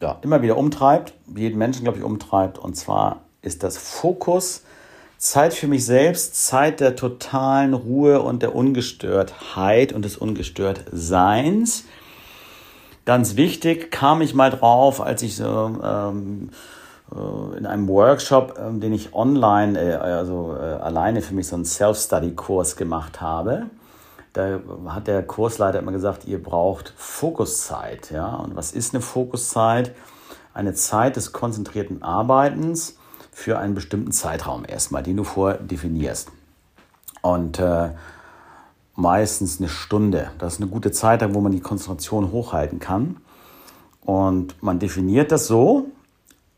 ja, immer wieder umtreibt, jeden Menschen, glaube ich, umtreibt. Und zwar ist das Fokus, Zeit für mich selbst, Zeit der totalen Ruhe und der Ungestörtheit und des Ungestörtseins. Ganz wichtig, kam ich mal drauf, als ich so ähm, äh, in einem Workshop, ähm, den ich online, äh, also äh, alleine für mich so einen Self-Study-Kurs gemacht habe. Da hat der Kursleiter immer gesagt, ihr braucht Fokuszeit. Ja? Und was ist eine Fokuszeit? Eine Zeit des konzentrierten Arbeitens für einen bestimmten Zeitraum erstmal, den du vordefinierst. Und äh, meistens eine Stunde. Das ist eine gute Zeit, wo man die Konzentration hochhalten kann. Und man definiert das so,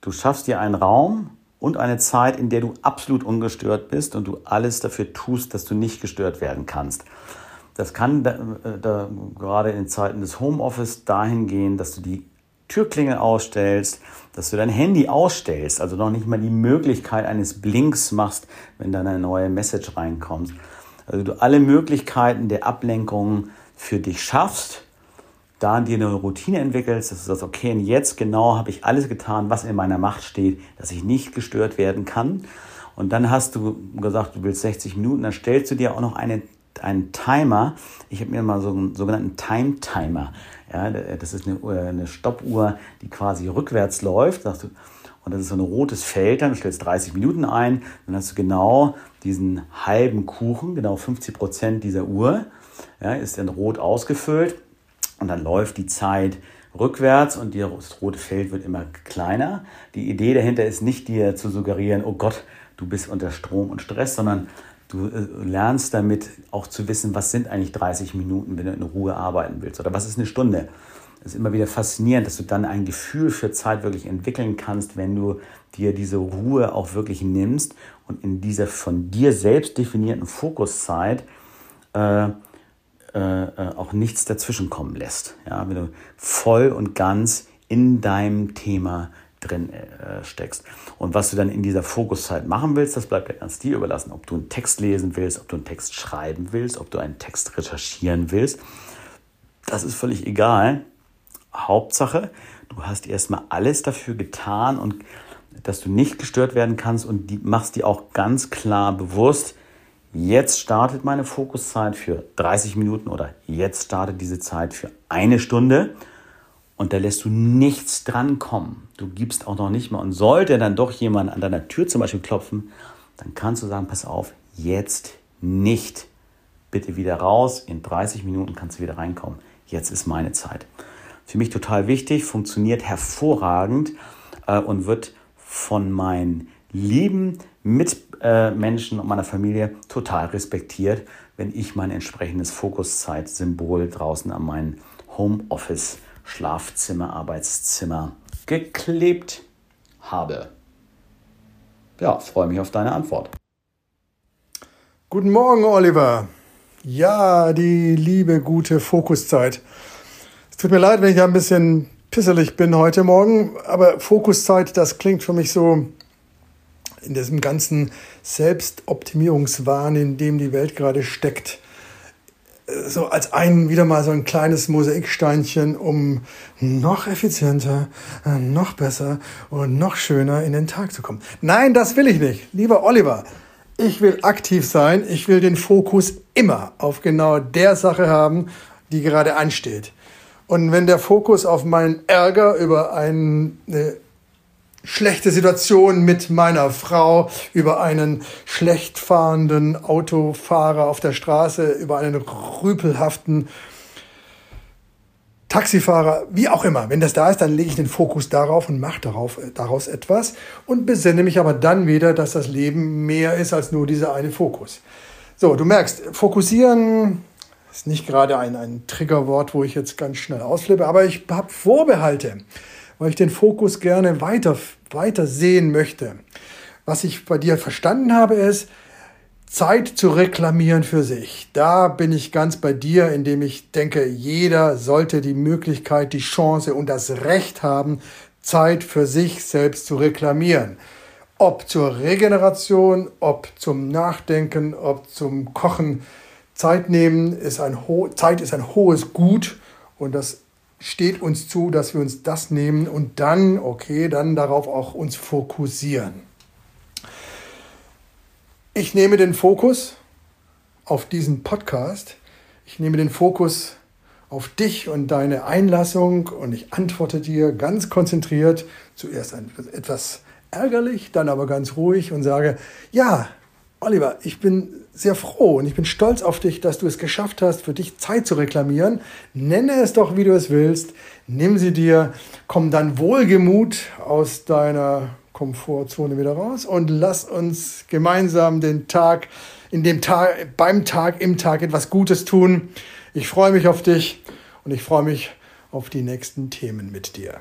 du schaffst dir einen Raum und eine Zeit, in der du absolut ungestört bist und du alles dafür tust, dass du nicht gestört werden kannst. Das kann da, da, gerade in Zeiten des Homeoffice dahin gehen, dass du die Türklingel ausstellst, dass du dein Handy ausstellst, also noch nicht mal die Möglichkeit eines Blinks machst, wenn dann eine neue Message reinkommt. Also du alle Möglichkeiten der Ablenkung für dich schaffst, da dir eine Routine entwickelst, dass du sagst, okay, und jetzt genau habe ich alles getan, was in meiner Macht steht, dass ich nicht gestört werden kann. Und dann hast du gesagt, du willst 60 Minuten, dann stellst du dir auch noch eine, einen Timer. Ich habe mir mal so einen sogenannten Time Timer. Ja, das ist eine, eine Stoppuhr, die quasi rückwärts läuft. Du, und das ist so ein rotes Feld, dann stellst 30 Minuten ein, dann hast du genau diesen halben Kuchen, genau 50 Prozent dieser Uhr, ja, ist dann rot ausgefüllt und dann läuft die Zeit rückwärts und das rote Feld wird immer kleiner. Die Idee dahinter ist nicht dir zu suggerieren, oh Gott, du bist unter Strom und Stress, sondern du äh, lernst damit auch zu wissen, was sind eigentlich 30 Minuten, wenn du in Ruhe arbeiten willst oder was ist eine Stunde. Es ist immer wieder faszinierend, dass du dann ein Gefühl für Zeit wirklich entwickeln kannst, wenn du dir diese Ruhe auch wirklich nimmst und in dieser von dir selbst definierten Fokuszeit äh, äh, auch nichts dazwischen kommen lässt. Ja, wenn du voll und ganz in deinem Thema drin äh, steckst. Und was du dann in dieser Fokuszeit machen willst, das bleibt ja ganz dir überlassen. Ob du einen Text lesen willst, ob du einen Text schreiben willst, ob du einen Text recherchieren willst, das ist völlig egal. Hauptsache, du hast erstmal alles dafür getan und dass du nicht gestört werden kannst und die, machst dir auch ganz klar bewusst, jetzt startet meine Fokuszeit für 30 Minuten oder jetzt startet diese Zeit für eine Stunde und da lässt du nichts dran kommen. Du gibst auch noch nicht mal und sollte dann doch jemand an deiner Tür zum Beispiel klopfen, dann kannst du sagen, pass auf, jetzt nicht. Bitte wieder raus, in 30 Minuten kannst du wieder reinkommen. Jetzt ist meine Zeit. Für mich total wichtig, funktioniert hervorragend äh, und wird von meinen lieben Mitmenschen und meiner Familie total respektiert, wenn ich mein entsprechendes Fokuszeit-Symbol draußen an meinem Homeoffice, Schlafzimmer, Arbeitszimmer geklebt habe. Ja, freue mich auf deine Antwort. Guten Morgen, Oliver. Ja, die liebe, gute Fokuszeit. Es tut mir leid, wenn ich da ein bisschen pisselig bin heute Morgen, aber Fokuszeit, das klingt für mich so in diesem ganzen Selbstoptimierungswahn, in dem die Welt gerade steckt, so als ein, wieder mal so ein kleines Mosaiksteinchen, um noch effizienter, noch besser und noch schöner in den Tag zu kommen. Nein, das will ich nicht. Lieber Oliver, ich will aktiv sein. Ich will den Fokus immer auf genau der Sache haben, die gerade ansteht. Und wenn der Fokus auf meinen Ärger über eine schlechte Situation mit meiner Frau, über einen schlecht fahrenden Autofahrer auf der Straße, über einen rüpelhaften Taxifahrer, wie auch immer. Wenn das da ist, dann lege ich den Fokus darauf und mache darauf, äh, daraus etwas und besinne mich aber dann wieder, dass das Leben mehr ist als nur dieser eine Fokus. So, du merkst, fokussieren ist nicht gerade ein, ein Triggerwort, wo ich jetzt ganz schnell ausflippe, aber ich habe Vorbehalte, weil ich den Fokus gerne weiter, weiter sehen möchte. Was ich bei dir verstanden habe, ist, Zeit zu reklamieren für sich. Da bin ich ganz bei dir, indem ich denke, jeder sollte die Möglichkeit, die Chance und das Recht haben, Zeit für sich selbst zu reklamieren. Ob zur Regeneration, ob zum Nachdenken, ob zum Kochen. Zeit nehmen ist ein Zeit ist ein hohes Gut und das steht uns zu, dass wir uns das nehmen und dann, okay, dann darauf auch uns fokussieren. Ich nehme den Fokus auf diesen Podcast. Ich nehme den Fokus auf dich und deine Einlassung und ich antworte dir ganz konzentriert, zuerst etwas ärgerlich, dann aber ganz ruhig und sage, ja, Oliver, ich bin sehr froh und ich bin stolz auf dich, dass du es geschafft hast, für dich Zeit zu reklamieren. Nenne es doch, wie du es willst. Nimm sie dir, komm dann wohlgemut aus deiner Komfortzone wieder raus und lass uns gemeinsam den Tag, in dem Tag, beim Tag, im Tag etwas Gutes tun. Ich freue mich auf dich und ich freue mich auf die nächsten Themen mit dir.